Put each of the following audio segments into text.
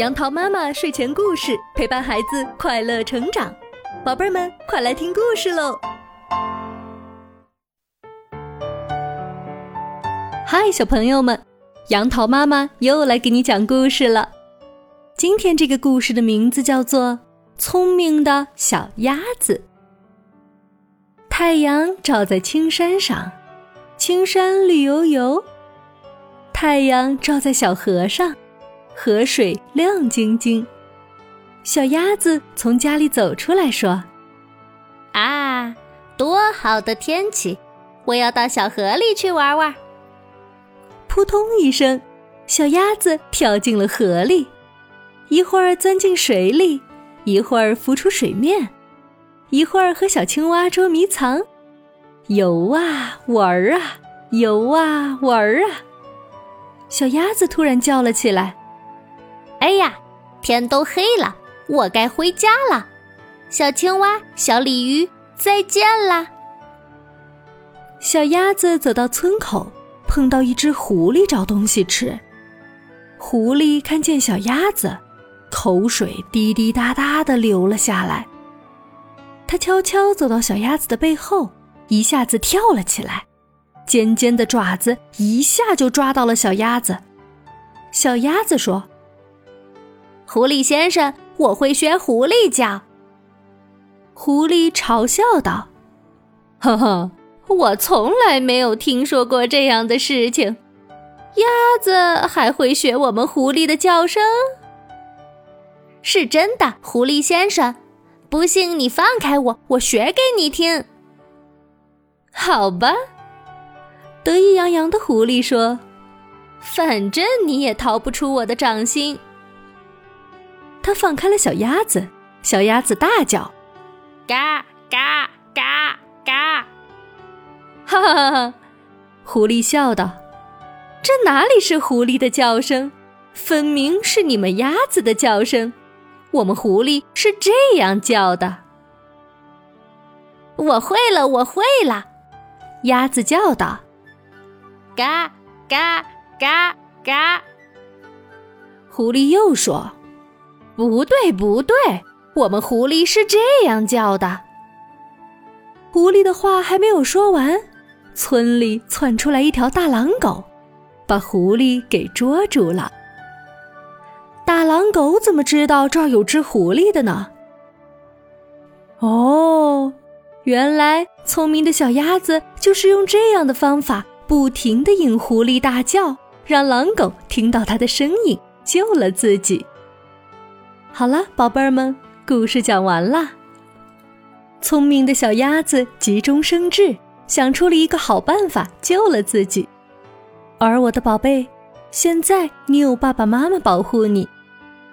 杨桃妈妈睡前故事陪伴孩子快乐成长，宝贝们快来听故事喽！嗨，小朋友们，杨桃妈妈又来给你讲故事了。今天这个故事的名字叫做《聪明的小鸭子》。太阳照在青山上，青山绿油油；太阳照在小河上。河水亮晶晶，小鸭子从家里走出来，说：“啊，多好的天气！我要到小河里去玩玩。”扑通一声，小鸭子跳进了河里，一会儿钻进水里，一会儿浮出水面，一会儿和小青蛙捉迷藏，游啊玩啊，游啊玩啊。小鸭子突然叫了起来。哎呀，天都黑了，我该回家了。小青蛙、小鲤鱼，再见啦！小鸭子走到村口，碰到一只狐狸找东西吃。狐狸看见小鸭子，口水滴滴答答的流了下来。它悄悄走到小鸭子的背后，一下子跳了起来，尖尖的爪子一下就抓到了小鸭子。小鸭子说。狐狸先生，我会学狐狸叫。狐狸嘲笑道：“呵呵，我从来没有听说过这样的事情。鸭子还会学我们狐狸的叫声？是真的，狐狸先生。不信你放开我，我学给你听。好吧。”得意洋洋的狐狸说：“反正你也逃不出我的掌心。”他放开了小鸭子，小鸭子大叫：“嘎嘎嘎嘎！”哈哈哈哈！狐狸笑道：“这哪里是狐狸的叫声，分明是你们鸭子的叫声。我们狐狸是这样叫的。”我会了，我会了！鸭子叫道：“嘎嘎嘎嘎！”狐狸又说。不对，不对，我们狐狸是这样叫的。狐狸的话还没有说完，村里窜出来一条大狼狗，把狐狸给捉住了。大狼狗怎么知道这儿有只狐狸的呢？哦，原来聪明的小鸭子就是用这样的方法，不停的引狐狸大叫，让狼狗听到它的声音，救了自己。好了，宝贝儿们，故事讲完了。聪明的小鸭子急中生智，想出了一个好办法，救了自己。而我的宝贝，现在你有爸爸妈妈保护你，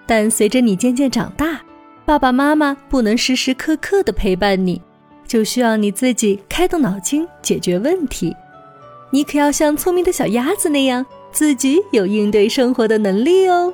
但随着你渐渐长大，爸爸妈妈不能时时刻刻的陪伴你，就需要你自己开动脑筋解决问题。你可要像聪明的小鸭子那样，自己有应对生活的能力哦。